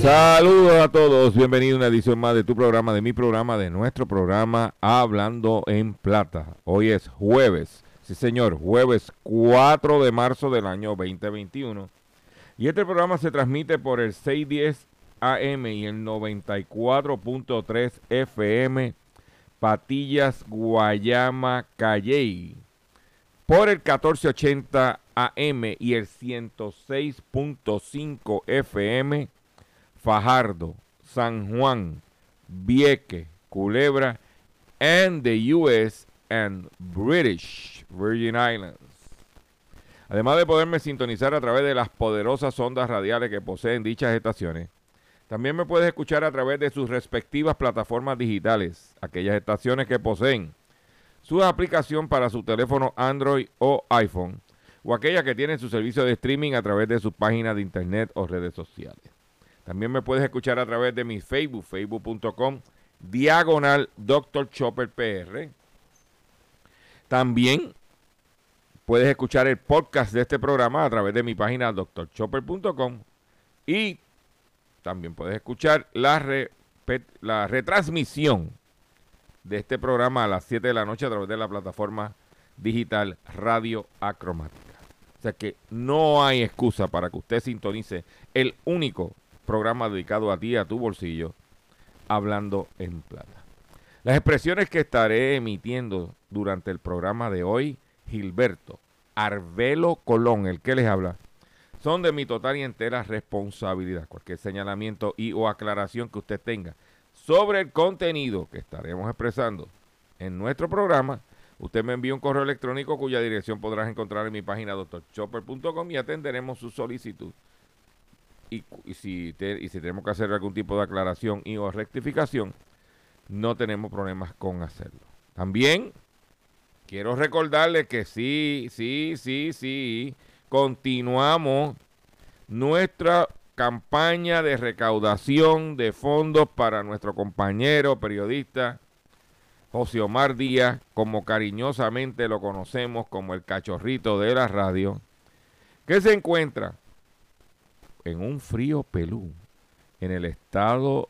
Saludos a todos, bienvenido a una edición más de tu programa, de mi programa, de nuestro programa Hablando en Plata. Hoy es jueves, sí señor, jueves 4 de marzo del año 2021. Y este programa se transmite por el 610 AM y el 94.3 FM Patillas, Guayama, Calley. Por el 1480 AM y el 106.5 FM Fajardo, San Juan, Vieque, Culebra, and the U.S. and British Virgin Islands. Además de poderme sintonizar a través de las poderosas ondas radiales que poseen dichas estaciones, también me puedes escuchar a través de sus respectivas plataformas digitales, aquellas estaciones que poseen su aplicación para su teléfono Android o iPhone, o aquellas que tienen su servicio de streaming a través de sus páginas de internet o redes sociales. También me puedes escuchar a través de mi Facebook, facebook.com, diagonal Dr. Chopper PR. También puedes escuchar el podcast de este programa a través de mi página drchopper.com y también puedes escuchar la, repet- la retransmisión de este programa a las 7 de la noche a través de la plataforma digital Radio Acromática. O sea que no hay excusa para que usted sintonice el único programa dedicado a ti, a tu bolsillo, hablando en plata. Las expresiones que estaré emitiendo durante el programa de hoy, Gilberto Arvelo Colón, el que les habla, son de mi total y entera responsabilidad. Cualquier señalamiento y o aclaración que usted tenga sobre el contenido que estaremos expresando en nuestro programa, usted me envía un correo electrónico cuya dirección podrás encontrar en mi página doctorchopper.com y atenderemos su solicitud. Y, si y si tenemos que hacer algún tipo de aclaración y o rectificación, no tenemos problemas con hacerlo. También quiero recordarles que sí, sí, sí, sí, continuamos nuestra campaña de recaudación de fondos para nuestro compañero periodista José Omar Díaz, como cariñosamente lo conocemos como el cachorrito de la radio, que se encuentra en un frío pelú en el estado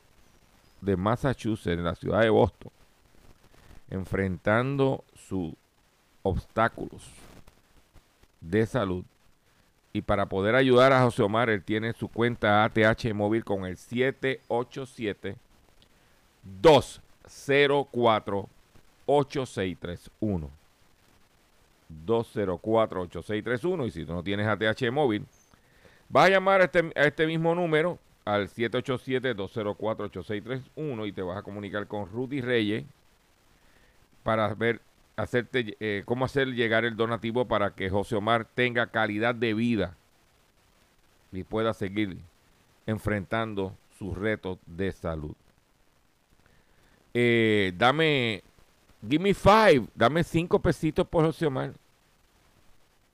de Massachusetts, en la ciudad de Boston, enfrentando sus obstáculos de salud. Y para poder ayudar a José Omar, él tiene su cuenta ATH móvil con el 787 204 8631. 204 8631 y si tú no tienes ATH móvil, vas a llamar a este, a este mismo número al 787-204-8631 y te vas a comunicar con Rudy Reyes para ver hacerte eh, cómo hacer llegar el donativo para que José Omar tenga calidad de vida y pueda seguir enfrentando sus retos de salud. Eh, dame, give me five, dame cinco pesitos por José Omar.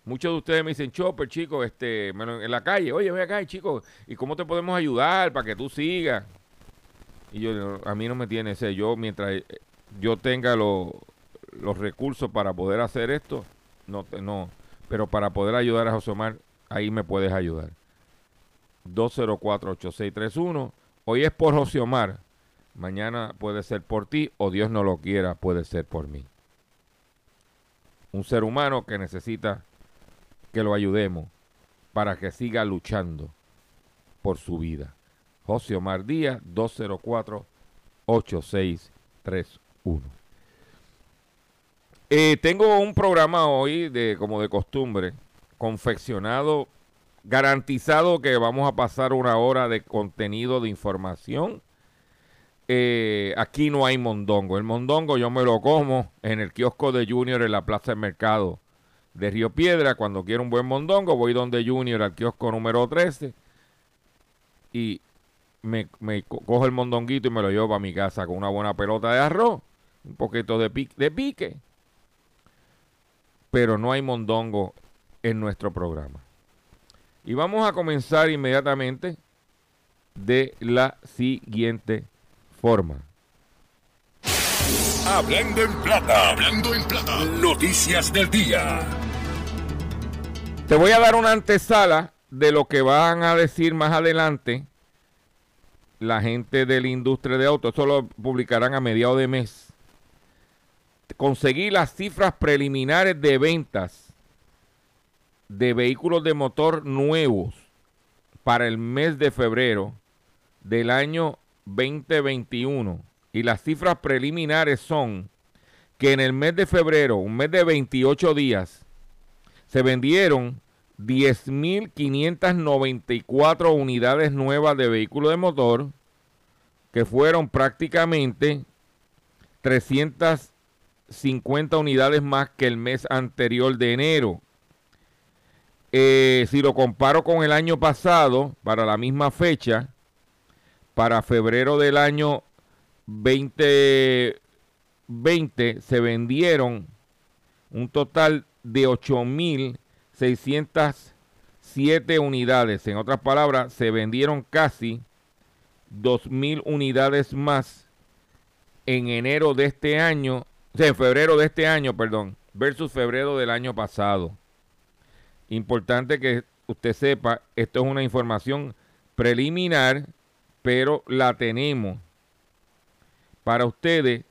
Muchos de ustedes me dicen, Chopper, chicos, este, en la calle, oye, ven acá, chicos, ¿y cómo te podemos ayudar para que tú sigas? Y yo, a mí no me tiene ese, yo mientras eh, yo tenga los recursos para poder hacer esto, no, no, pero para poder ayudar a José Omar, ahí me puedes ayudar. 204-8631. Hoy es por José Omar. Mañana puede ser por ti o Dios no lo quiera, puede ser por mí. Un ser humano que necesita que lo ayudemos para que siga luchando por su vida. José Omar Díaz, 204-8631. Eh, tengo un programa hoy, de como de costumbre, confeccionado, garantizado que vamos a pasar una hora de contenido de información eh, aquí no hay mondongo. El mondongo yo me lo como en el kiosco de Junior en la Plaza del Mercado de Río Piedra. Cuando quiero un buen mondongo voy donde Junior al kiosco número 13 y me, cojo el mondonguito y me lo llevo para mi casa con una buena pelota de arroz, un poquito de, de pique. Pero no hay mondongo en nuestro programa. Y vamos a comenzar inmediatamente de la siguiente forma. Hablando en plata, hablando en plata, noticias del día. Te voy a dar una antesala de lo que van a decir más adelante la gente de la industria de autos. Eso lo publicarán a mediados de mes. Conseguí las cifras preliminares de ventas de vehículos de motor nuevos para el mes de febrero del año 2021 y las cifras preliminares son que en el mes de febrero, un mes de 28 días, se vendieron 10.594 unidades nuevas de vehículos de motor, que fueron prácticamente 350 unidades más que el mes anterior de enero. Eh, si lo comparo con el año pasado, para la misma fecha, para febrero del año 2020 se vendieron un total de 8.607 unidades. En otras palabras, se vendieron casi 2.000 unidades más en enero de este año, en febrero de este año, perdón, versus febrero del año pasado. Importante que usted sepa, esto es una información preliminar pero la tenemos para ustedes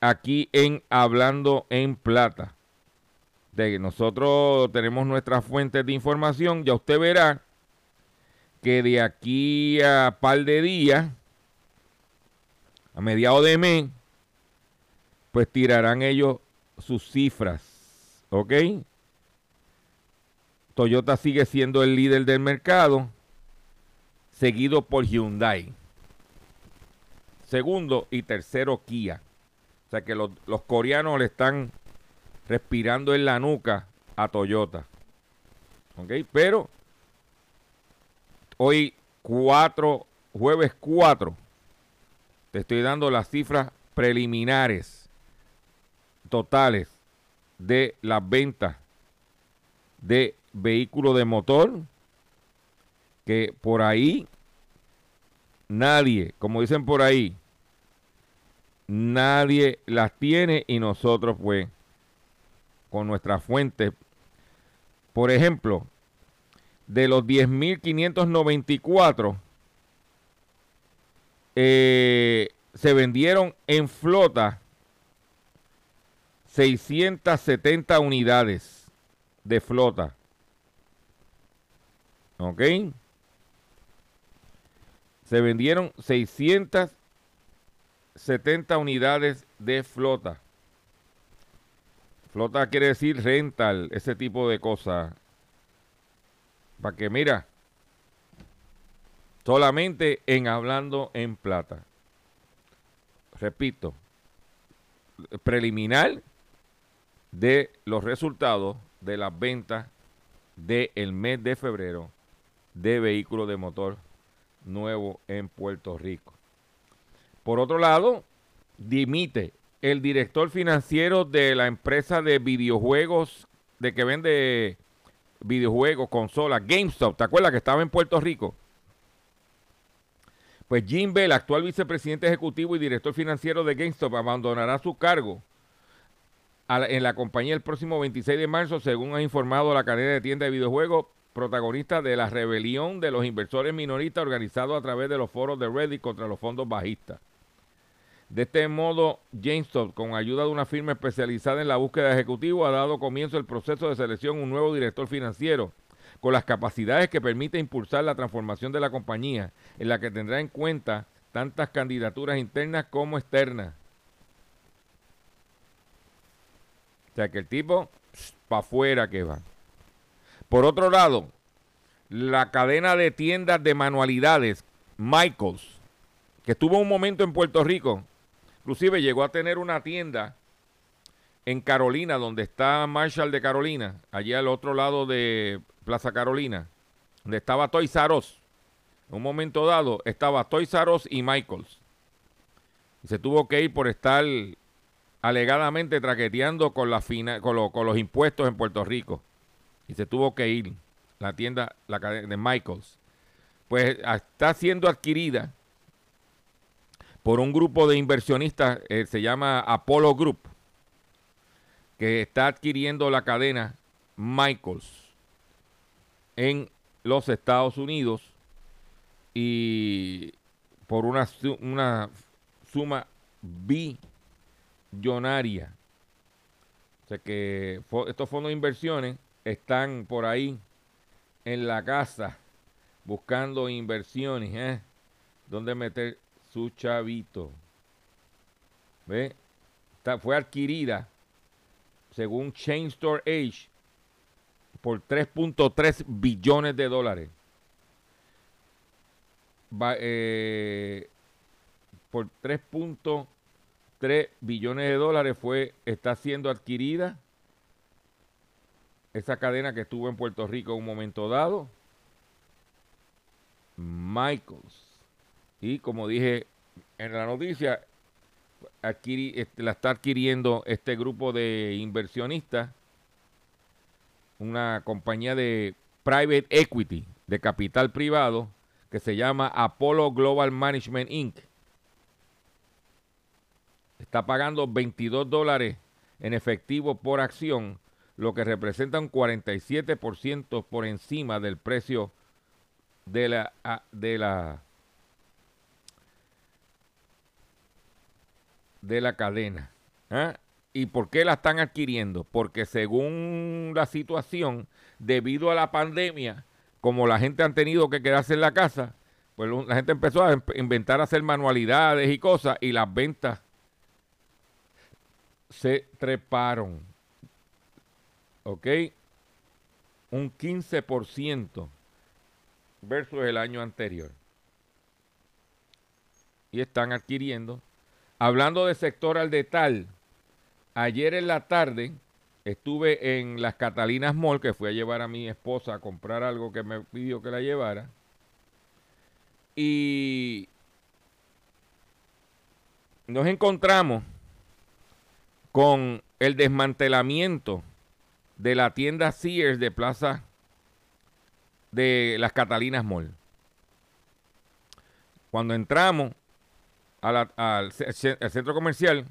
aquí en Hablando en Plata. De que nosotros tenemos nuestras fuentes de información, ya usted verá que de aquí a par de días, a mediados de mes, pues tirarán ellos sus cifras. ¿Ok? Toyota sigue siendo el líder del mercado seguido por Hyundai. Segundo y tercero Kia. O sea que los, coreanos le están respirando en la nuca a Toyota. ¿Ok? Pero hoy 4, jueves 4, te estoy dando las cifras preliminares totales de las ventas de vehículos de motor que por ahí nadie, como dicen por ahí, nadie las tiene y nosotros pues con nuestras fuentes, por ejemplo, de los 10.594 eh, se vendieron en flota 670 unidades de flota. ¿Ok? se vendieron 670 unidades de flota. Flota quiere decir rental, ese tipo de cosas. Para que mira, solamente en hablando en plata. Repito, preliminar de los resultados de las ventas del mes de febrero de vehículos de motor nuevo en Puerto Rico. Por otro lado, dimite el director financiero de la empresa de videojuegos de que vende videojuegos, consolas, GameStop, ¿te acuerdas que estaba en Puerto Rico? Pues Jim Bell, actual vicepresidente ejecutivo y director financiero de GameStop, abandonará su cargo en la compañía el próximo 26 de marzo, según ha informado la cadena de tiendas de videojuegos, protagonista de la rebelión de los inversores minoristas organizados a través de los foros de Reddit contra los fondos bajistas. De este modo, GameStop, con ayuda de una firma especializada en la búsqueda de ejecutivos, ha dado comienzo el proceso de selección un nuevo director financiero con las capacidades que permite impulsar la transformación de la compañía, en la que tendrá en cuenta tantas candidaturas internas como externas. O sea que el tipo, para afuera que va. Por otro lado, la cadena de tiendas de manualidades, Michaels, que estuvo un momento en Puerto Rico, Inclusive llegó a tener una tienda en Carolina, donde está Marshall de Carolina, allí al otro lado de Plaza Carolina, donde estaba Toys R Us. En un momento dado estaba Toys R Us y Michaels. Y se tuvo que ir por estar alegadamente traqueteando con, los impuestos en Puerto Rico. Y se tuvo que ir la tienda la de Michaels. Pues está siendo adquirida por un grupo de inversionistas, eh, se llama Apollo Group, que está adquiriendo la cadena Michaels en los Estados Unidos y por una, una suma billonaria. O sea que estos fondos de inversiones están por ahí en la casa buscando inversiones, ¿eh? ¿Dónde meter su chavito. ¿Ve? fue adquirida, según Chain Store Age, por 3.3 billones de dólares. Eh, por 3.3 billones de dólares fue, está siendo adquirida esa cadena que estuvo en Puerto Rico en un momento dado. Michaels. Y como dije en la noticia, este, la está adquiriendo este grupo de inversionistas, una compañía de private equity, de capital privado, que se llama Apollo Global Management Inc. Está pagando 22 dólares en efectivo por acción, lo que representa un 47% por encima del precio de la, de la de la cadena. ¿ah? ¿Y por qué la están adquiriendo? Porque según la situación, debido a la pandemia, como la gente han tenido que quedarse en la casa, pues la gente empezó a inventar hacer manualidades y cosas y las ventas se treparon. ¿Ok? Un 15% versus el año anterior. Y están adquiriendo Hablando de sector al detal, ayer en la tarde estuve en las Catalinas Mall, que fui a llevar a mi esposa a comprar algo que me pidió que la llevara. Y nos encontramos con el desmantelamiento de la tienda Sears de Plaza de las Catalinas Mall. Cuando entramos, al, centro comercial,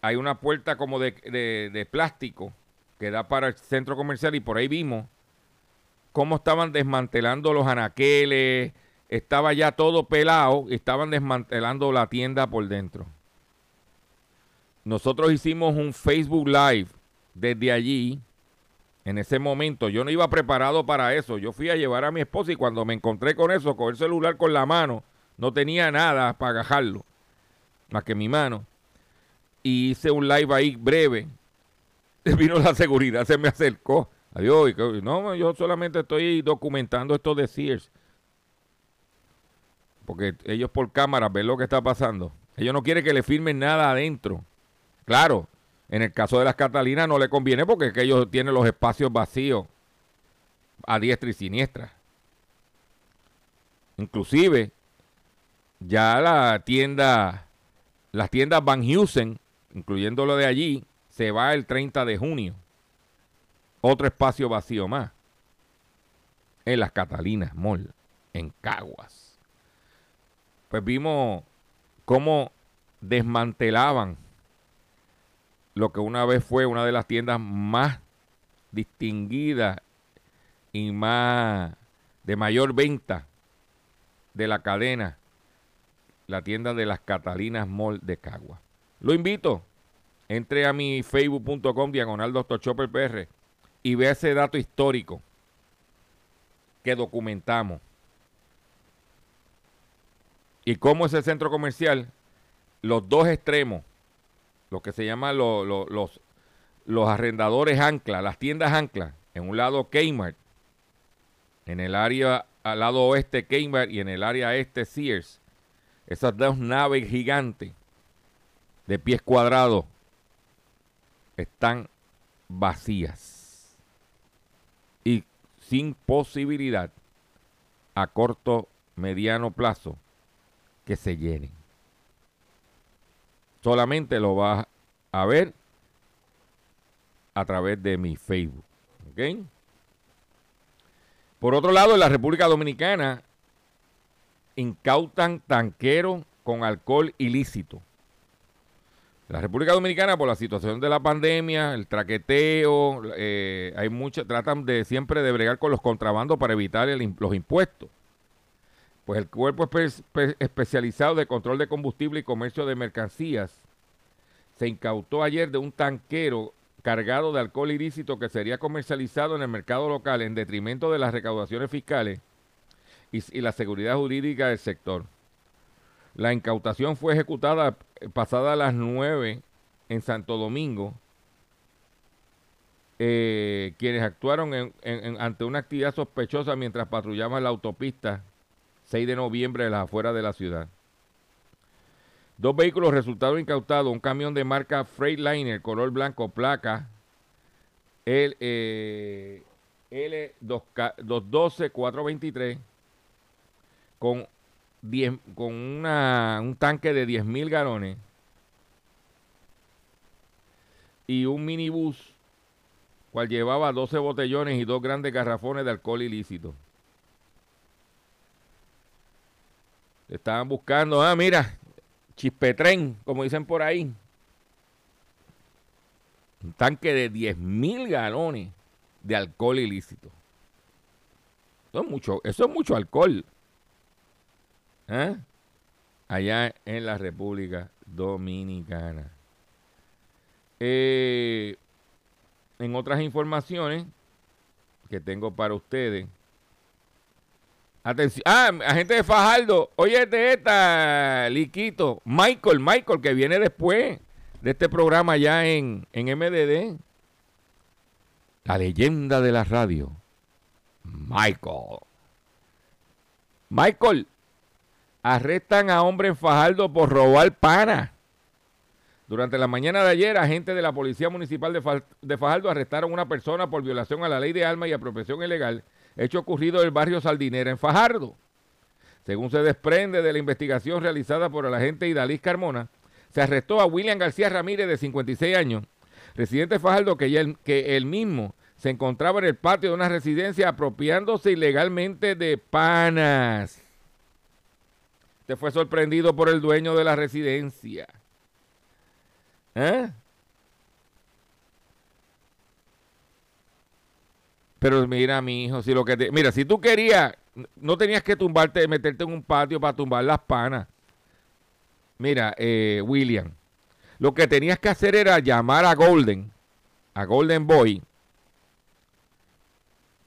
hay una puerta como de, plástico que da para el centro comercial y por ahí vimos cómo estaban desmantelando los anaqueles, estaba ya todo pelado estaban desmantelando la tienda por dentro. Nosotros hicimos un Facebook Live desde allí. En ese momento yo no iba preparado para eso. Yo fui a llevar a mi esposa y cuando me encontré con eso, con el celular con la mano, no tenía nada para agajarlo, más que mi mano. Y hice un live ahí breve. Vino la seguridad, se me acercó. Adiós. No, yo solamente estoy documentando esto de. Porque ellos por cámara ven lo que está pasando. Ellos no quieren que le firmen nada adentro. Claro, en el caso de las Catalinas no le conviene porque ellos tienen los espacios vacíos a diestra y siniestra. Inclusive, ya la tienda, las tiendas Van Heusen, incluyendo lo de allí, se va el 30 de junio. otro espacio vacío más en las Catalinas Mall, en Caguas. Pues vimos cómo desmantelaban lo que una vez fue una de las tiendas más distinguidas y más de mayor venta de la cadena, la tienda de las Catalinas Mall de Cagua. Lo invito, entre a mi facebook.com diagonal y vea ese dato histórico que documentamos. Y cómo ese centro comercial, los dos extremos, lo que se llama los, los arrendadores ancla, las tiendas ancla, en un lado Kmart, en el área al lado oeste Kmart y en el área este Sears, esas dos naves gigantes de pies cuadrados están vacías y sin posibilidad a corto, mediano plazo que se llenen. Solamente lo vas a ver a través de mi Facebook. ¿Ok? Por otro lado, en la República Dominicana incautan tanqueros con alcohol ilícito. La República Dominicana, por la situación de la pandemia, el traqueteo, eh, hay muchas, tratan de siempre de bregar con los contrabandos para evitar los impuestos. Pues el Cuerpo Especializado de Control de Combustible y Comercio de Mercancías se incautó ayer de un tanquero cargado de alcohol ilícito que sería comercializado en el mercado local en detrimento de las recaudaciones fiscales y, la seguridad jurídica del sector. La incautación fue ejecutada eh, pasada las 9 en Santo Domingo, eh, quienes actuaron ante una actividad sospechosa mientras patrullaban la autopista 6 de noviembre de las afueras de la ciudad. Dos vehículos resultaron incautados, un camión de marca Freightliner, color blanco, placa el eh, L212-423 con, con una, un tanque de 10.000 galones y un minibús cual llevaba 12 botellones y dos grandes garrafones de alcohol ilícito. Estaban buscando, ah, mira, chispetren, como dicen por ahí. Un tanque de 10 mil galones de alcohol ilícito. Eso es mucho, eso es mucho alcohol. ¿Eh? Allá en la República Dominicana. Eh, en otras informaciones que tengo para ustedes, Atención. Ah, agente de Fajardo. Oye, de esta, Liquito. Michael, Michael, que viene después de este programa ya en, en MDD. La leyenda de la radio. Michael. Michael. Arrestan a hombre en Fajardo por robar pana. Durante la mañana de ayer, agentes de la Policía Municipal de, de Fajardo arrestaron a una persona por violación a la ley de armas y apropiación ilegal hecho ocurrido en el barrio Saldinera en Fajardo. Según se desprende de la investigación realizada por el agente Idalís Carmona, se arrestó a William García Ramírez, de 56 años, residente de Fajardo, que, él, que él mismo se encontraba en el patio de una residencia apropiándose ilegalmente de panas. Este fue sorprendido por el dueño de la residencia. ¿Eh? Pero mira, mi hijo, si lo que te, mira, si tú querías, no tenías que tumbarte, meterte en un patio para tumbar las panas. Mira, eh, William, lo que tenías que hacer era llamar a Golden, a Golden Boy,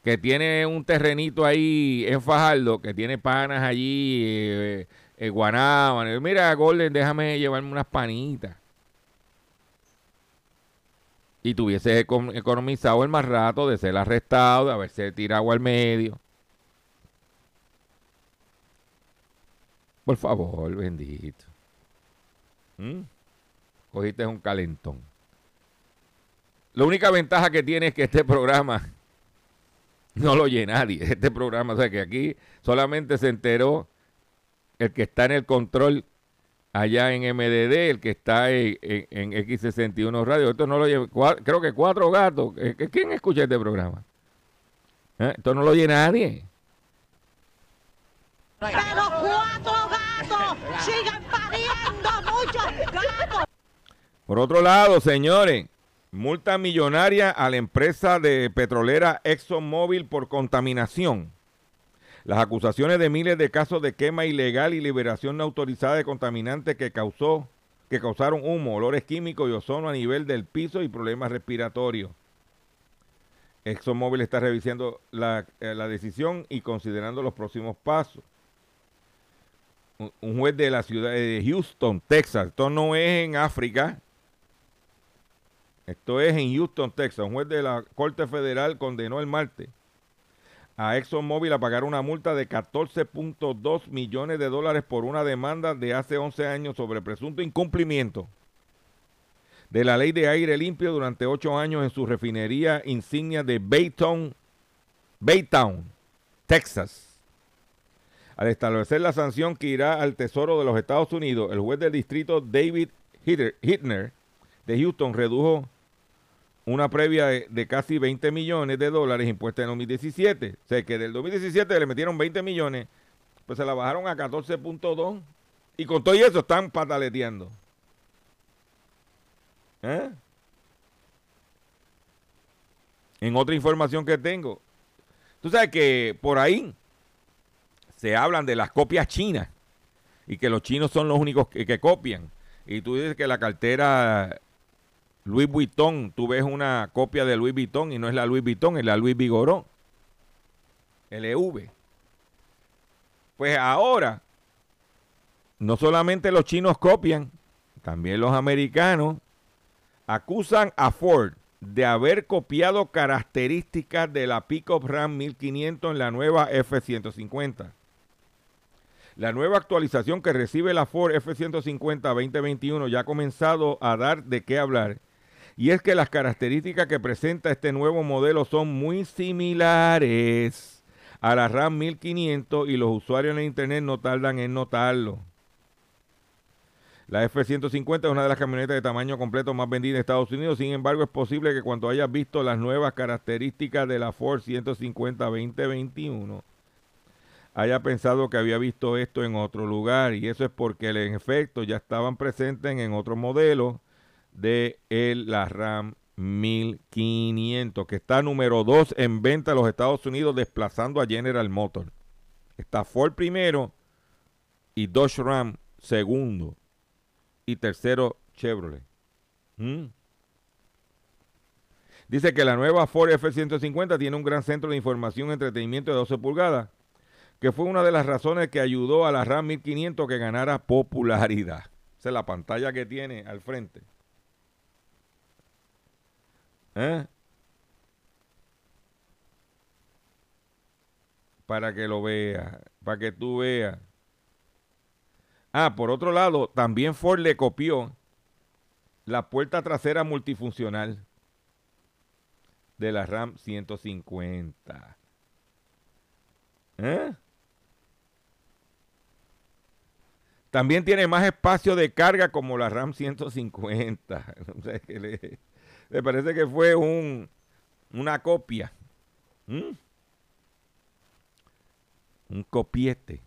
que tiene un terrenito ahí en Fajardo, que tiene panas allí, eh, eh, Mira, Golden, déjame llevarme unas panitas y tuviese economizado el más rato de ser arrestado, de haberse tirado al medio. Por favor, bendito. ¿Mm? Cogiste un calentón. La única ventaja que tiene es que este programa no lo oye nadie. Este programa, o sea que aquí solamente se enteró el que está en el control allá en MDD, el que está en, X61 Radio. Esto no lo lleva, creo que cuatro gatos. ¿Quién escucha este programa? ¿Eh? Esto no lo oye nadie. Pero cuatro gatos siguen pariendo muchos gatos. Por otro lado, señores, multa millonaria a la empresa de petrolera ExxonMobil por contaminación. Las acusaciones de miles de casos de quema ilegal y liberación no autorizada de contaminantes que causó que causaron humo, olores químicos y ozono a nivel del piso y problemas respiratorios. ExxonMobil está revisando la, eh, la decisión y considerando los próximos pasos. Un, juez de la ciudad de Houston, Texas, esto no es en África, esto es en Houston, Texas. Un juez de la Corte Federal condenó el martes a ExxonMobil a pagar una multa de 14.2 millones de dólares por una demanda de hace 11 años sobre presunto incumplimiento de la ley de aire limpio durante 8 años en su refinería insignia de Baytown, Baytown, Texas. Al establecer la sanción que irá al Tesoro de los Estados Unidos, el juez del distrito David Hitner de Houston redujo una previa de, casi 20 millones de dólares impuesta en 2017. O sea que del 2017 le metieron 20 millones, pues se la bajaron a 14.2 y con todo eso están pataleteando. ¿Eh? En otra información que tengo, tú sabes que por ahí se hablan de las copias chinas y que los chinos son los únicos que copian. Y tú dices que la cartera Louis Vuitton, tú ves una copia de Louis Vuitton y no es la Louis Vuitton, es la Louis Vigoró. LV. Pues ahora, no solamente los chinos copian, también los americanos acusan a Ford de haber copiado características de la Pickup Ram 1500 en la nueva F-150. La nueva actualización que recibe la Ford F-150 2021 ya ha comenzado a dar de qué hablar y es que las características que presenta este nuevo modelo son muy similares a la RAM 1500 y los usuarios en internet no tardan en notarlo. La F-150 es una de las camionetas de tamaño completo más vendidas en Estados Unidos. Sin embargo, es posible que cuando hayas visto las nuevas características de la Ford 150 2021, haya pensado que había visto esto en otro lugar. Y eso es porque en efecto ya estaban presentes en otro modelo de el, la RAM 1500, que está número 2 en venta en los Estados Unidos, desplazando a General Motors. Está Ford primero y Dodge Ram segundo. Y tercero Chevrolet. ¿Mm? Dice que la nueva Ford F-150 tiene un gran centro de información y entretenimiento de 12 pulgadas, que fue una de las razones que ayudó a la RAM 1500 que ganara popularidad. Esa es la pantalla que tiene al frente. ¿Eh? Para que lo veas, para que tú veas. Ah, por otro lado, también Ford le copió la puerta trasera multifuncional de la RAM 150. ¿Eh? También tiene más espacio de carga como la RAM 150. Me parece que fue un, una copia. Un copiete.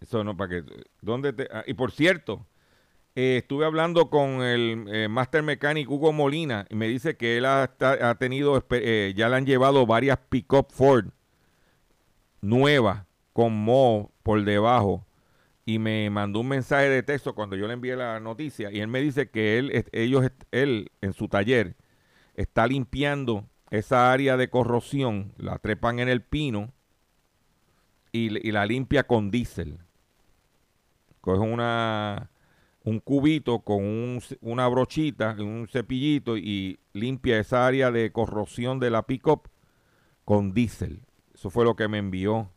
Eso no, para que. ¿Dónde? Ah, y por cierto, eh, estuve hablando con el eh, Master Mechanic Hugo Molina y me dice que él ha, ha tenido. Eh, ya le han llevado varias pick-up Ford nuevas con Mo por debajo y me mandó un mensaje de texto cuando yo le envié la noticia y él me dice que él, ellos, él en su taller está limpiando esa área de corrosión, la trepan en el pino y, la limpia con diésel. Coge una, un cubito con una brochita, un cepillito y limpia esa área de corrosión de la pickup con diésel. Eso fue lo que me envió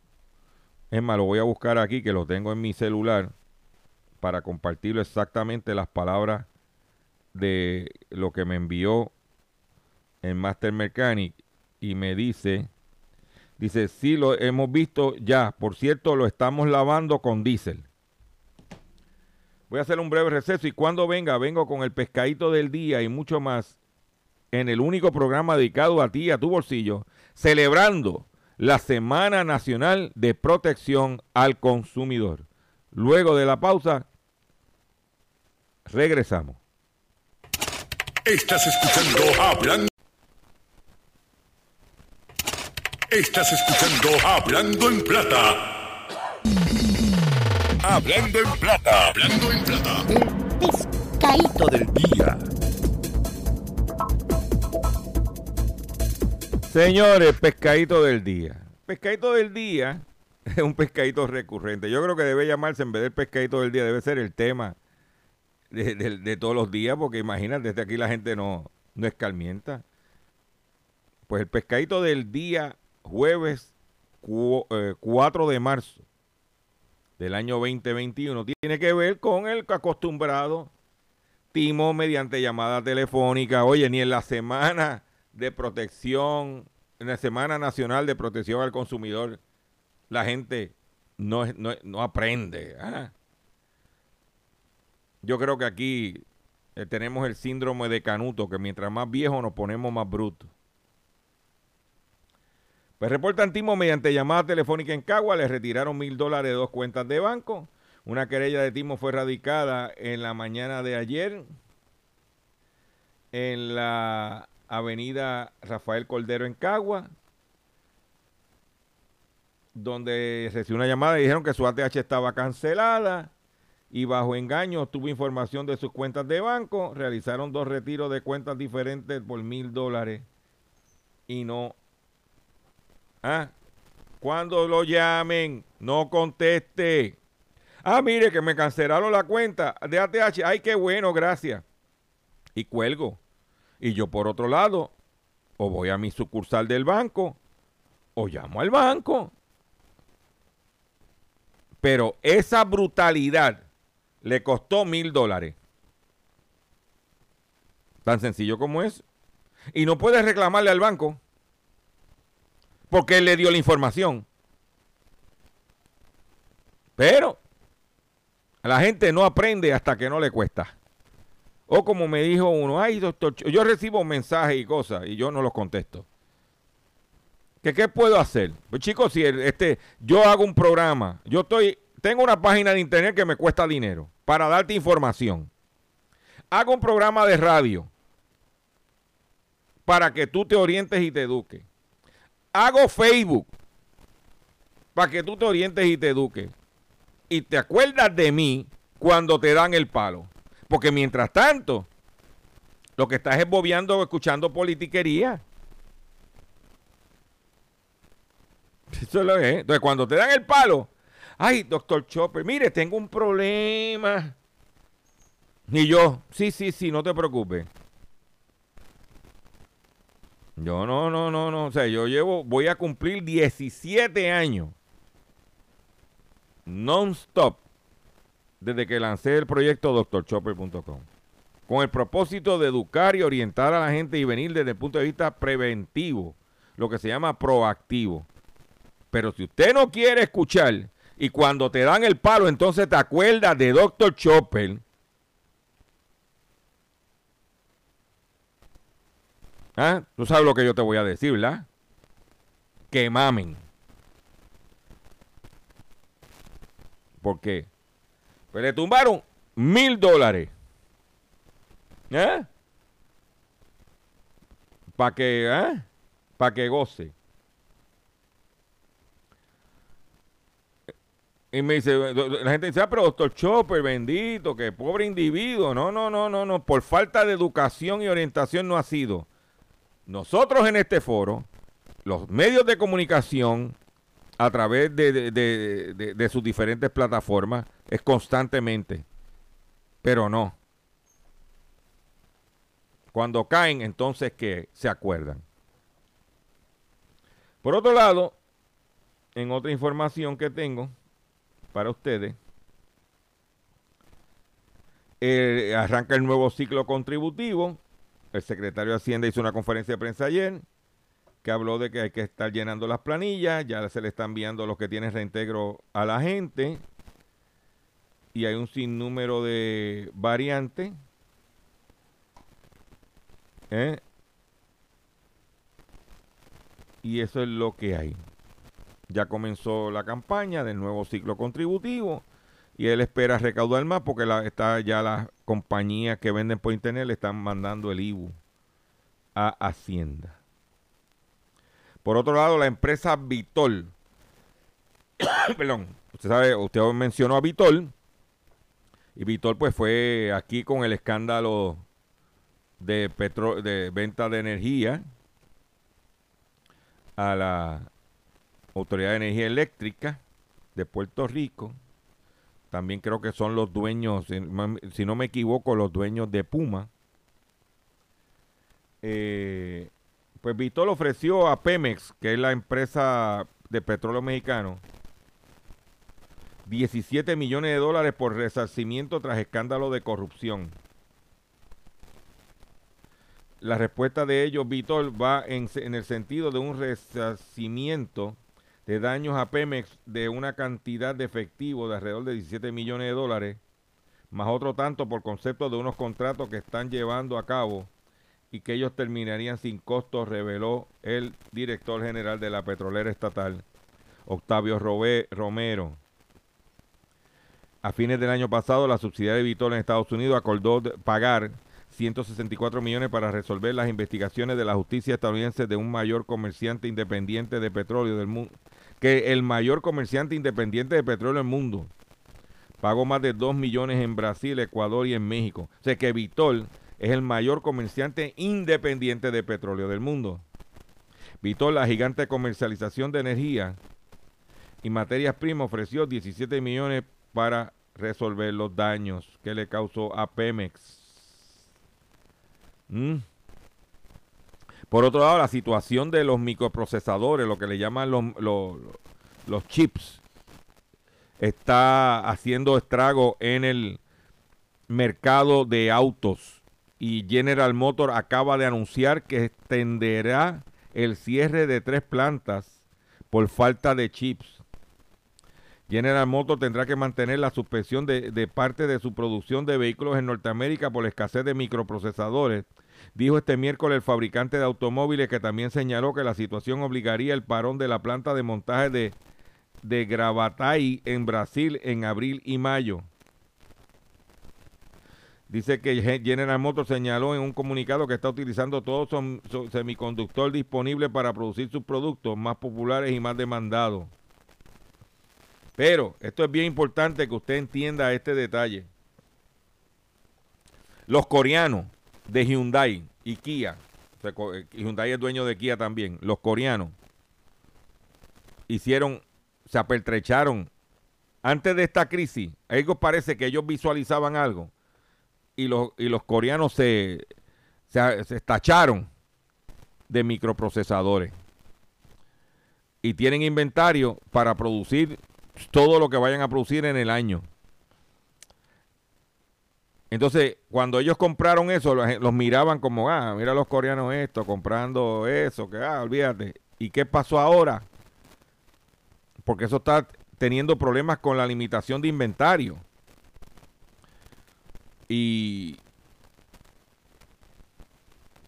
es más, lo voy a buscar aquí, que lo tengo en mi celular, para compartirlo exactamente las palabras de lo que me envió en Master Mechanic. Y me dice, dice, sí, lo hemos visto ya. Por cierto, lo estamos lavando con diésel. Voy a hacer un breve receso y cuando venga, vengo con el pescadito del día y mucho más en el único programa dedicado a ti, a tu bolsillo, celebrando la Semana Nacional de Protección al Consumidor. Luego de la pausa, regresamos. Estás escuchando Hablando. Estás escuchando Hablando en Plata. Hablando en Plata. Hablando en Plata. El pescadito del Día. Señores, pescadito del día. Pescadito del día es un pescadito recurrente. Yo creo que debe llamarse, en vez del pescadito del día, debe ser el tema de, de- todos los días, porque imagínate, desde aquí la gente no, no escarmienta. Pues el pescadito del día, jueves cu- eh, 4 de marzo del año 2021, tiene que ver con el acostumbrado timo mediante llamada telefónica. Oye, ni en la semana de protección, en la Semana Nacional de Protección al Consumidor, la gente no, no, no aprende. ¿ah? Yo creo que aquí eh, tenemos el síndrome de Canuto, que mientras más viejo nos ponemos más brutos. Pues reportan Timo mediante llamada telefónica en Cagua, le retiraron mil dólares de dos cuentas de banco. Una querella de Timo fue radicada en la mañana de ayer en la avenida Rafael Cordero en Cagua, donde recibió una llamada y dijeron que su ATH estaba cancelada y bajo engaño obtuvo información de sus cuentas de banco, realizaron dos retiros de cuentas diferentes por mil dólares y no... Ah, cuando lo llamen, no conteste. Ah, mire que me cancelaron la cuenta de ATH. Ay, qué bueno, gracias. Y cuelgo. Y yo por otro lado, o voy a mi sucursal del banco, o llamo al banco. Pero esa brutalidad le costó mil dólares. Tan sencillo como es. Y no puedes reclamarle al banco. Porque él le dio la información. Pero la gente no aprende hasta que no le cuesta. O como me dijo uno, ay, doctor, yo recibo mensajes y cosas y yo no los contesto. ¿Que qué puedo hacer? Pues chicos, si este, yo hago un programa, yo estoy, tengo una página de internet que me cuesta dinero para darte información. Hago un programa de radio para que tú te orientes y te eduques. Hago Facebook para que tú te orientes y te eduques. Y te acuerdas de mí cuando te dan el palo. Porque mientras tanto, lo que estás es bobeando o escuchando politiquería. Eso es lo que es. Entonces, cuando te dan el palo, ay, doctor Chopper, mire, tengo un problema. Y yo, sí, sí, sí, no te preocupes. Yo no, no, no, no. O sea, yo llevo, voy a cumplir 17 años. Non-stop. Desde que lancé el proyecto drchopper.com. Con el propósito de educar y orientar a la gente y venir desde el punto de vista preventivo. Lo que se llama proactivo. Pero si usted no quiere escuchar y cuando te dan el palo, entonces te acuerdas de Dr. Chopper. ¿Ah? Tú sabes lo que yo te voy a decir, ¿verdad? Que mamen. ¿Por qué? Pues le tumbaron mil dólares. ¿Eh? Para que, ¿eh? Para que goce. Y me dice, la gente dice, ah, pero doctor Chopper, bendito, que pobre individuo. No, no, no, no, no. Por falta de educación y orientación no ha sido. Nosotros en este foro, los medios de comunicación, a través de, de- de- de- de sus diferentes plataformas, es constantemente. Pero no. Cuando caen, entonces que se acuerdan. Por otro lado, en otra información que tengo para ustedes, arranca el nuevo ciclo contributivo. El secretario de Hacienda hizo una conferencia de prensa ayer que habló de que hay que estar llenando las planillas, ya se le están enviando los que tienen reintegro a la gente. Y hay un sinnúmero de variantes. ¿eh? Y eso es lo que hay. Ya comenzó la campaña del nuevo ciclo contributivo y él espera recaudar más porque está ya las compañías que venden por internet le están mandando el IBU a Hacienda. Por otro lado, la empresa Vitol, perdón, usted sabe, usted mencionó a Vitol, y Vitol pues fue aquí con el escándalo de, petro, de venta de energía a la Autoridad de Energía Eléctrica de Puerto Rico. También creo que son los dueños, si no me equivoco, los dueños de Puma. Eh, pues Vitol ofreció a Pemex, que es la empresa de petróleo mexicano, 17 millones de dólares por resarcimiento tras escándalo de corrupción. La respuesta de ellos, Vitol, va en, el sentido de un resarcimiento de daños a Pemex de una cantidad de efectivo de alrededor de 17 millones de dólares, más otro tanto por concepto de unos contratos que están llevando a cabo y que ellos terminarían sin costo, reveló el director general de la petrolera estatal, Octavio Romero. A fines del año pasado, la subsidiaria de Vitol en Estados Unidos acordó pagar 164 millones para resolver las investigaciones de la justicia estadounidense de un mayor comerciante independiente de petróleo del mundo, que el mayor comerciante independiente de petróleo del mundo. Pagó más de 2 millones en Brasil, Ecuador y en México. O sea que Vitol es el mayor comerciante independiente de petróleo del mundo. Vitol, la gigante comercialización de energía y materias primas, ofreció 17 millones para resolver los daños que le causó a Pemex. Mm. Por otro lado, la situación de los microprocesadores, lo que le llaman los, los, los chips, está haciendo estrago en el mercado de autos. Y General Motors acaba de anunciar que extenderá el cierre de tres plantas por falta de chips. General Motors tendrá que mantener la suspensión de, parte de su producción de vehículos en Norteamérica por la escasez de microprocesadores, dijo este miércoles el fabricante de automóviles que también señaló que la situación obligaría el parón de la planta de montaje de, de en Brasil en abril y mayo. Dice que General Motors señaló en un comunicado que está utilizando todo su semiconductor disponible para producir sus productos más populares y más demandados. Pero esto es bien importante que usted entienda este detalle. Los coreanos de Hyundai y Kia, eh, Hyundai es dueño de Kia también, los coreanos hicieron, se apertrecharon antes de esta crisis. Ellos parece que ellos visualizaban algo y los, y los coreanos se, se, se estacharon de microprocesadores y tienen inventario para producir todo lo que vayan a producir en el año. Entonces, cuando ellos compraron eso, los, miraban como, ah, mira los coreanos esto, comprando eso, que, ah, olvídate. ¿Y qué pasó ahora? Porque eso está teniendo problemas con la limitación de inventario. Y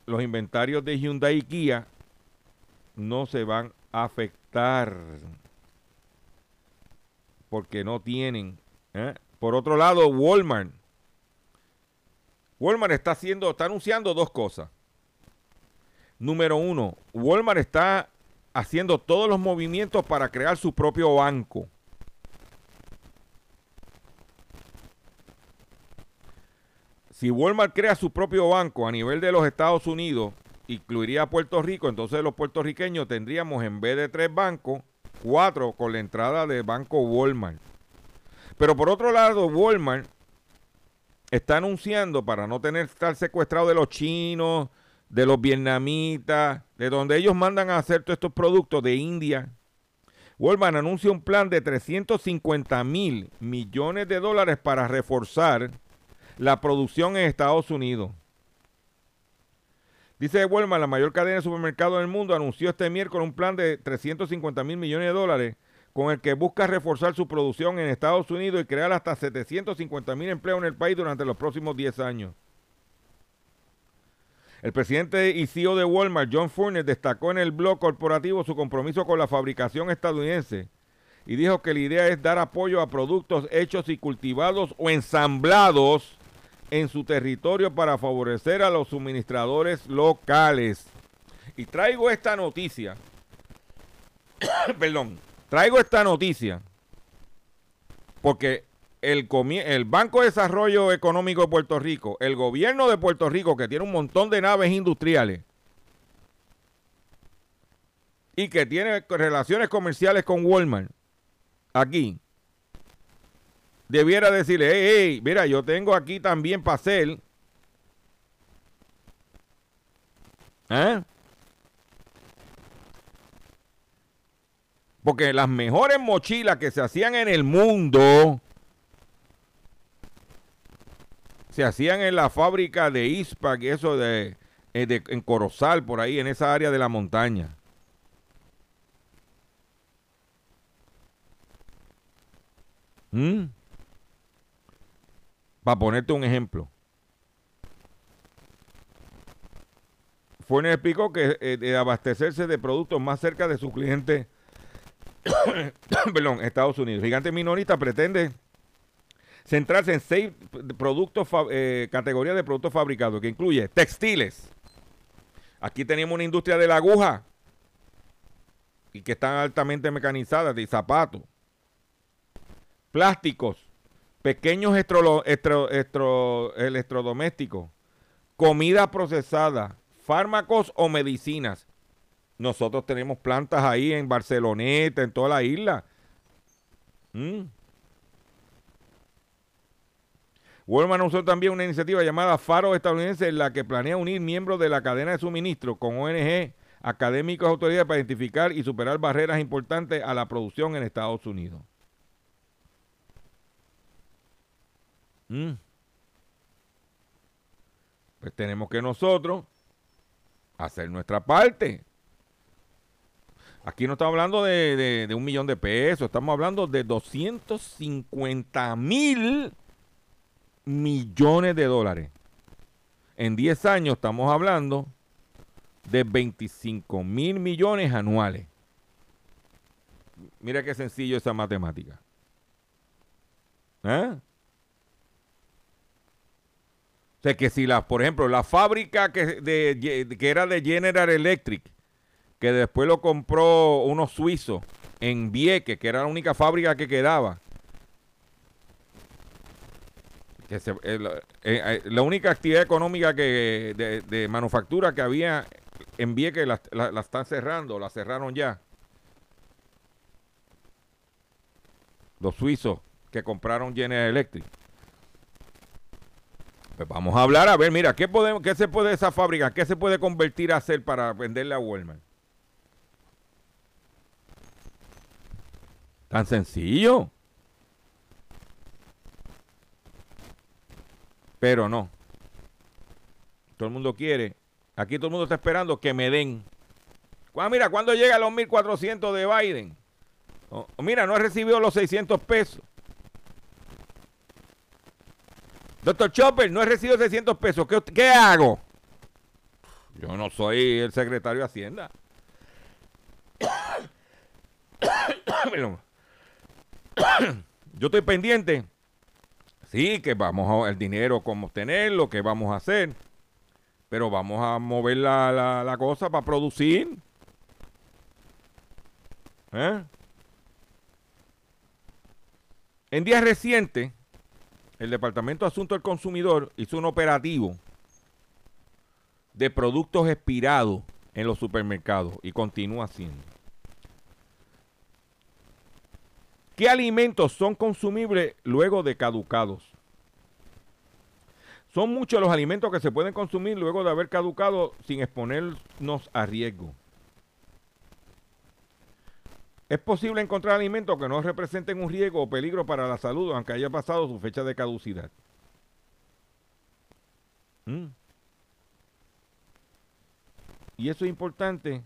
los inventarios de Hyundai y Kia no se van a afectar porque no tienen. ¿eh? Por otro lado, Walmart. Walmart está haciendo, está anunciando dos cosas. Número uno, Walmart está haciendo todos los movimientos para crear su propio banco. Si Walmart crea su propio banco a nivel de los Estados Unidos, incluiría a Puerto Rico, entonces los puertorriqueños tendríamos en vez de tres bancos, cuatro con la entrada del banco Walmart. Pero por otro lado, Walmart está anunciando para no tener estar secuestrado de los chinos, de los vietnamitas, de donde ellos mandan a hacer todos estos productos de India. Walmart anuncia un plan de 350 mil millones de dólares para reforzar la producción en Estados Unidos. Dice Walmart, la mayor cadena de supermercados del mundo, anunció este miércoles un plan de 350 mil millones de dólares con el que busca reforzar su producción en Estados Unidos y crear hasta 750 mil empleos en el país durante los próximos 10 años. El presidente y CEO de Walmart, John Furner, destacó en el blog corporativo su compromiso con la fabricación estadounidense y dijo que la idea es dar apoyo a productos hechos y cultivados o ensamblados en su territorio para favorecer a los suministradores locales. Y traigo esta noticia. Perdón. Traigo esta noticia porque el, el, Banco de Desarrollo Económico de Puerto Rico, el gobierno de Puerto Rico, que tiene un montón de naves industriales y que tiene relaciones comerciales con Walmart, aquí, debiera decirle, hey, hey, mira, yo tengo aquí también para hacer. ¿Eh? Porque las mejores mochilas que se hacían en el mundo se hacían en la fábrica de ISPAC y eso de, eh, en Corozal, por ahí, en esa área de la montaña. ¿Mm? Para ponerte un ejemplo. Funes explicó que eh, de abastecerse de productos más cerca de sus clientes perdón, Estados Unidos. Gigante minorista pretende centrarse en seis productos, eh, categorías de productos fabricados, que incluye textiles. Aquí tenemos una industria de la aguja y que están altamente mecanizadas, de zapatos, plásticos, pequeños electrodomésticos, comida procesada, fármacos o medicinas. Nosotros tenemos plantas ahí en Barceloneta, en toda la isla. Mm. Walmart anunció también una iniciativa llamada Faro Estadounidense en la que planea unir miembros de la cadena de suministro con ONG, académicos y autoridades para identificar y superar barreras importantes a la producción en Estados Unidos. Mm. Pues tenemos que nosotros hacer nuestra parte. Aquí no estamos hablando de, un millón de pesos, estamos hablando de 250 mil millones de dólares. En 10 años estamos hablando de 25 mil millones anuales. Mira qué sencillo esa matemática. ¿Eh? O sea que si la, por ejemplo, la fábrica que, que era de General Electric que después lo compró uno suizo en Vieques, que era la única fábrica que quedaba. Que eh, eh, la única actividad económica que de, manufactura que había en Vieques la, la, están cerrando, la cerraron ya. Los suizos que compraron General Electric. Pues vamos a hablar, a ver, mira, ¿qué, podemos, ¿qué se puede esa fábrica, qué se puede convertir a hacer para venderle a Walmart? Tan sencillo. Pero no. Todo el mundo quiere. Aquí todo el mundo está esperando que me den. mira, ¿cuándo llega los 1.400 de Biden? mira, no he recibido los 600 pesos. Doctor Chopper, no he recibido 600 pesos. ¿Qué, ¿Qué, hago? Yo no soy el secretario de Hacienda. yo estoy pendiente. Sí, que vamos a el dinero, cómo obtenerlo, qué vamos a hacer. Pero vamos a mover la, la, cosa para producir. ¿Eh? En días recientes, el Departamento de Asuntos del Consumidor hizo un operativo de productos expirados en los supermercados y continúa haciendo. ¿Qué alimentos son consumibles luego de caducados? Son muchos los alimentos que se pueden consumir luego de haber caducado sin exponernos a riesgo. Es posible encontrar alimentos que no representen un riesgo o peligro para la salud aunque haya pasado su fecha de caducidad. ¿Mm? Y eso es importante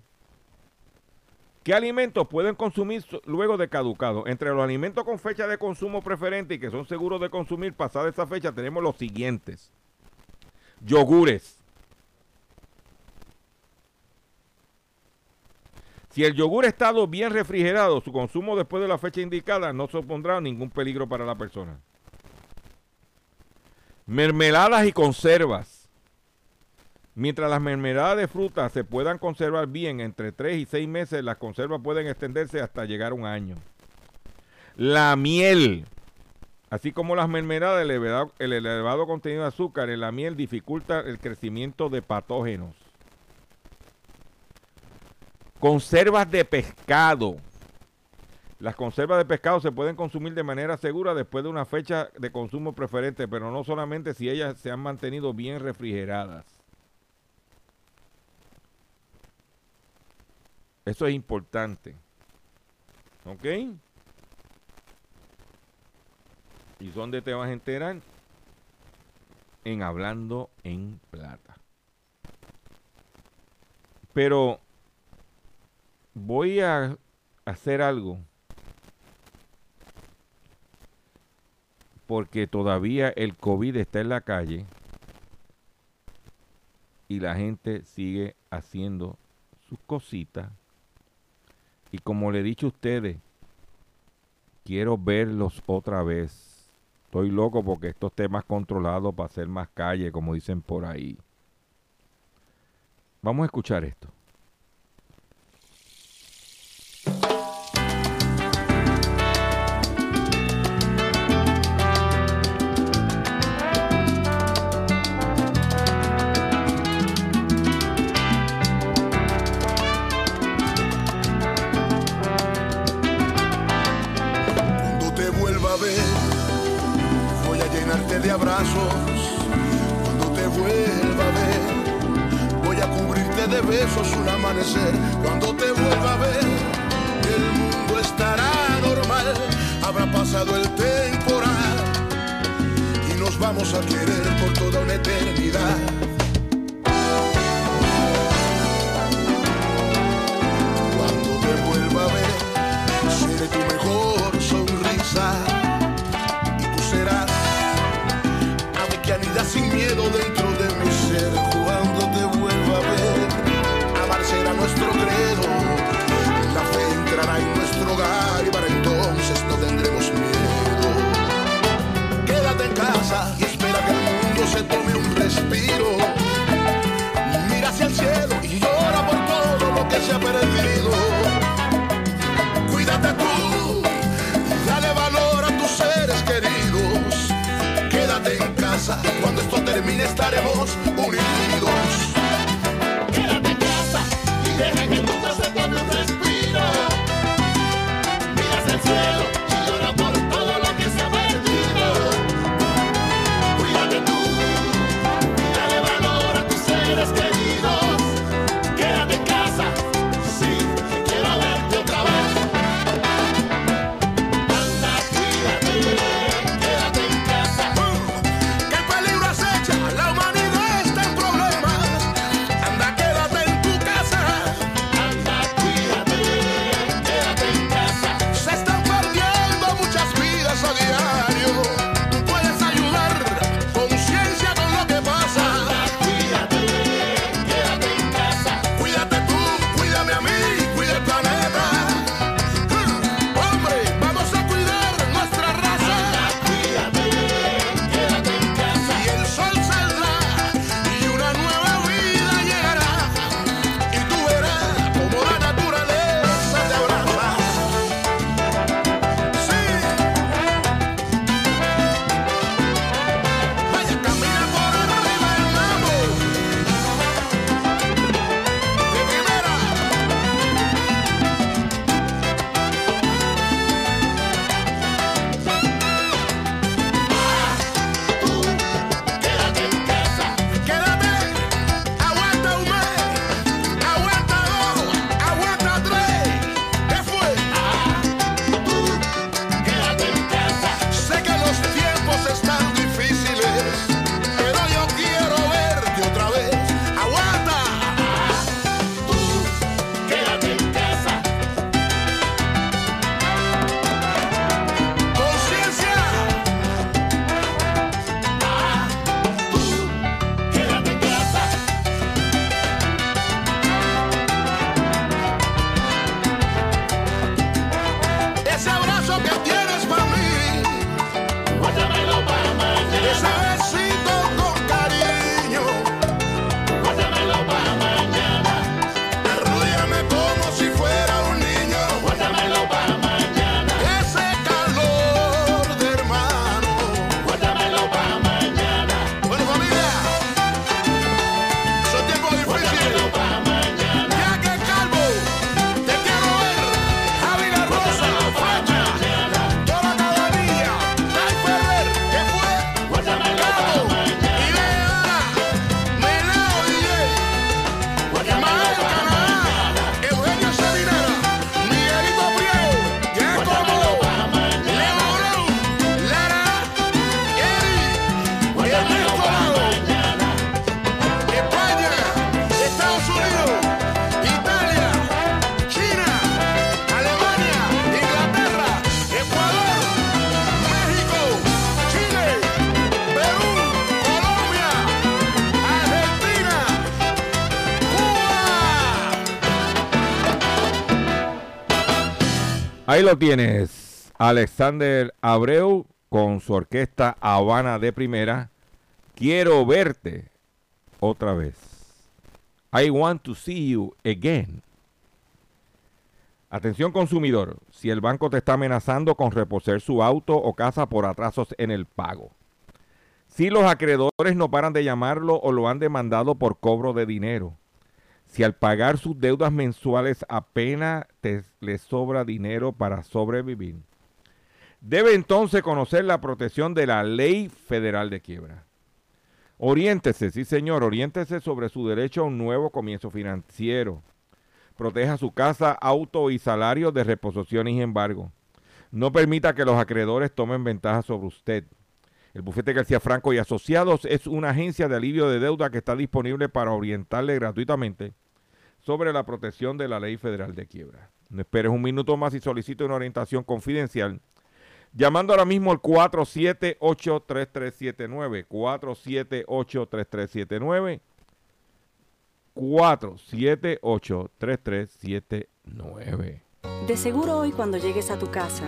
¿Qué alimentos pueden consumir luego de caducado? Entre los alimentos con fecha de consumo preferente y que son seguros de consumir pasada esa fecha tenemos los siguientes. Yogures. Si el yogur ha estado bien refrigerado, su consumo después de la fecha indicada no supondrá ningún peligro para la persona. Mermeladas y conservas. Mientras las mermeladas de fruta se puedan conservar bien entre 3 y 6 meses, las conservas pueden extenderse hasta llegar a un año. La miel. Así como las mermeladas, el elevado, el elevado contenido de azúcar en la miel dificulta el crecimiento de patógenos. Conservas de pescado. Las conservas de pescado se pueden consumir de manera segura después de una fecha de consumo preferente, pero no solamente si ellas se han mantenido bien refrigeradas. Eso es importante. ¿Ok? ¿Y dónde te vas a enterar? En Hablando en Plata. Pero voy a hacer algo. Porque todavía el COVID está en la calle. Y la gente sigue haciendo sus cositas. Y como le he dicho a ustedes, quiero verlos otra vez. Estoy loco porque estos temas controlados para hacer más calle, como dicen por ahí. Vamos a escuchar esto. Cuando te vuelva a ver, el mundo estará normal. Habrá pasado el temporal y nos vamos a querer por toda una eternidad. Estaremos Lo tienes. Alexander Abreu con su orquesta Habana de primera. Quiero verte otra vez. I want to see you again. Atención consumidor, si el banco te está amenazando con reposer su auto o casa por atrasos en el pago. Si los acreedores no paran de llamarlo o lo han demandado por cobro de dinero. Si al pagar sus deudas mensuales apenas te le sobra dinero para sobrevivir. Debe entonces conocer la protección de la ley federal de quiebra. Oriéntese, sí señor, oriéntese sobre su derecho a un nuevo comienzo financiero. Proteja su casa, auto y salario de reposiciones y embargo. No permita que los acreedores tomen ventaja sobre usted. El bufete García Franco y Asociados es una agencia de alivio de deuda que está disponible para orientarle gratuitamente sobre la protección de la ley federal de quiebra. No esperes un minuto más y solicite una orientación confidencial llamando ahora mismo al 478-3379. 478-3379. 478-3379. De seguro hoy cuando llegues a tu casa,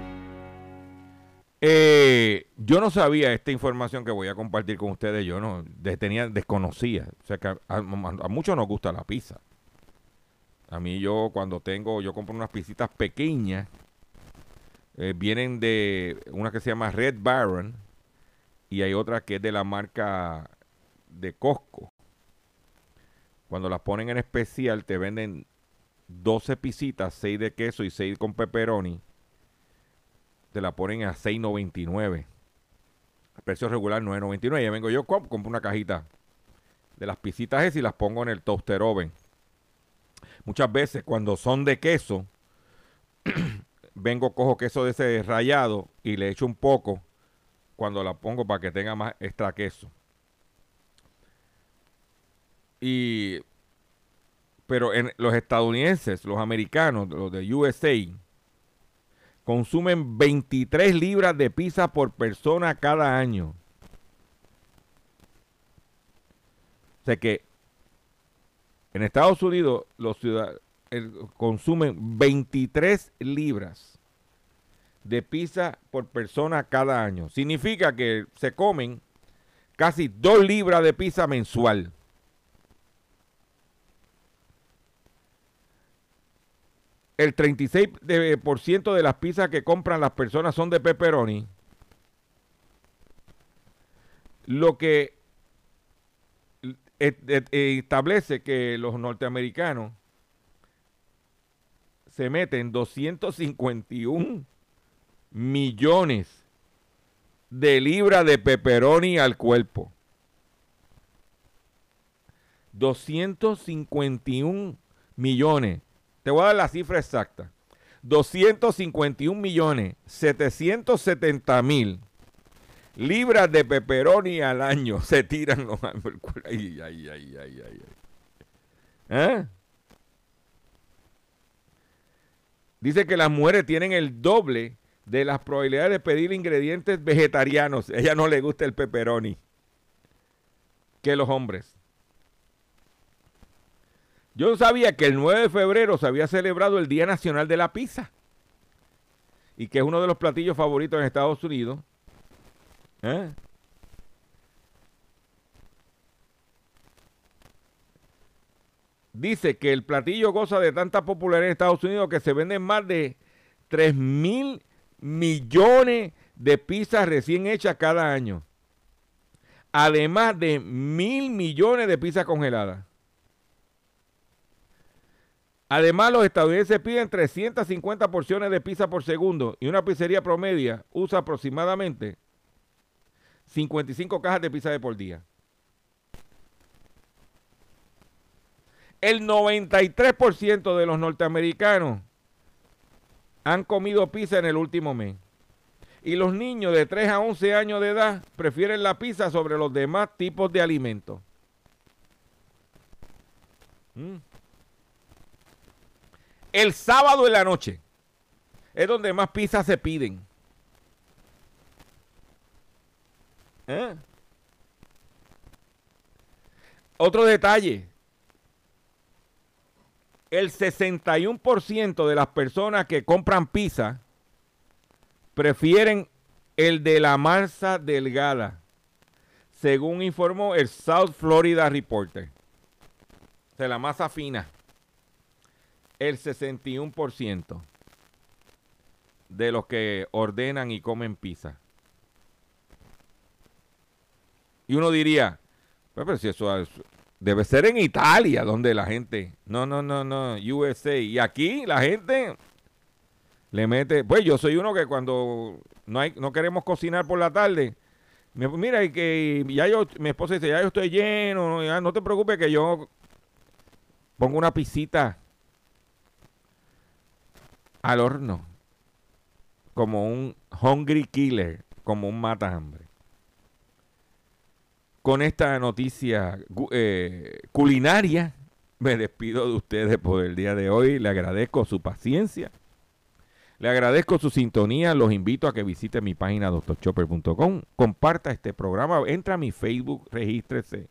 Eh, yo no sabía esta información que voy a compartir con ustedes. Yo no tenía, desconocía. O sea que a, muchos nos gusta la pizza. A mí yo cuando tengo, yo compro unas pisitas pequeñas. eh, vienen de una que se llama Red Baron y hay otra que es de la marca de Costco. Cuando las ponen en especial te venden 12 pisitas, 6 de queso y 6 con pepperoni te la ponen a 6.99. El precio regular 9.99. Ya vengo yo, com- compro una cajita de las pisitas esas y las pongo en el toaster oven. Muchas veces cuando son de queso, vengo, cojo queso de ese rallado y le echo un poco cuando la pongo para que tenga más extra queso. Y pero en los estadounidenses, los americanos, los de USA, consumen 23 libras de pizza por persona cada año. O sea que en Estados Unidos los ciudadanos consumen 23 libras de pizza por persona cada año. Significa que se comen casi 2 libras de pizza mensual. El 36% de, por ciento de las pizzas que compran las personas son de pepperoni. Lo que eh, eh, eh, establece que los norteamericanos se meten 251 millones de libras de pepperoni al cuerpo. 251 millones. Te voy a dar la cifra exacta. 251 millones 770 mil libras de pepperoni al año se tiran los ay, ay, ay, ay, ay. ¿Eh? Dice que las mujeres tienen el doble de las probabilidades de pedir ingredientes vegetarianos. A ella no le gusta el pepperoni que los hombres. Yo no sabía que el 9 de febrero se había celebrado el Día Nacional de la Pizza. Y que es uno de los platillos favoritos en Estados Unidos. ¿Eh? Dice que el platillo goza de tanta popularidad en Estados Unidos que se venden más de 3 mil millones de pizzas recién hechas cada año. Además de mil millones de pizzas congeladas. Además, los estadounidenses piden 350 porciones de pizza por segundo y una pizzería promedia usa aproximadamente 55 cajas de pizza de por día. El 93% de los norteamericanos han comido pizza en el último mes. Y los niños de 3 a 11 años de edad prefieren la pizza sobre los demás tipos de alimentos. Mm. El sábado en la noche es donde más pizzas se piden. ¿Eh? Otro detalle. El 61% de las personas que compran pizza prefieren el de la masa delgada, según informó el South Florida Reporter. De la masa fina. El 61% de los que ordenan y comen pizza. Y uno diría, "Pues, pero si eso es- debe ser en Italia donde la gente, no, no, no, no, USA. Y aquí la gente le mete, pues yo soy uno que cuando no hay, no queremos cocinar por la tarde, me- mira, y que ya yo, mi esposa dice, ya yo estoy lleno, no, ya no te preocupes que yo pongo una pisita al horno, como un hungry killer, como un mata hambre. Con esta noticia eh, culinaria, me despido de ustedes por el día de hoy. Le agradezco su paciencia. Le agradezco su sintonía. Los invito a que visite mi página doctorchopper.com. Comparta este programa. Entra a mi Facebook, regístrese.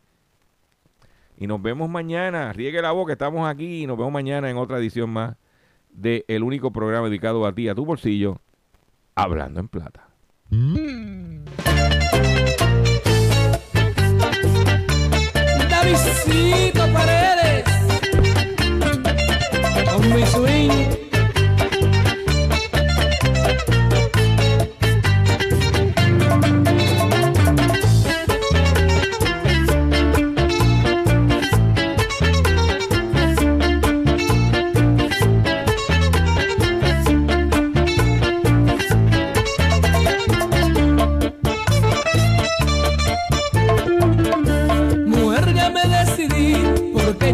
Y nos vemos mañana. Riegue la boca, estamos aquí. Y nos vemos mañana en otra edición más de el único programa dedicado a ti, a tu bolsillo, Hablando en Plata. Paredes con mi.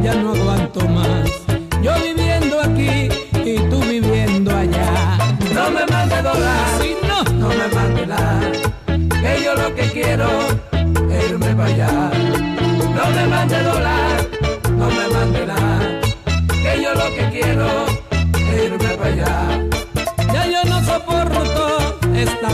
Ya no aguanto más. Yo viviendo aquí y tú viviendo allá. No me mande dólar, si no, no me mande nada. Que yo lo que quiero es irme para allá. No me mande dólar, no me mande nada. Que yo lo que quiero es irme para allá. Ya yo no soporto esta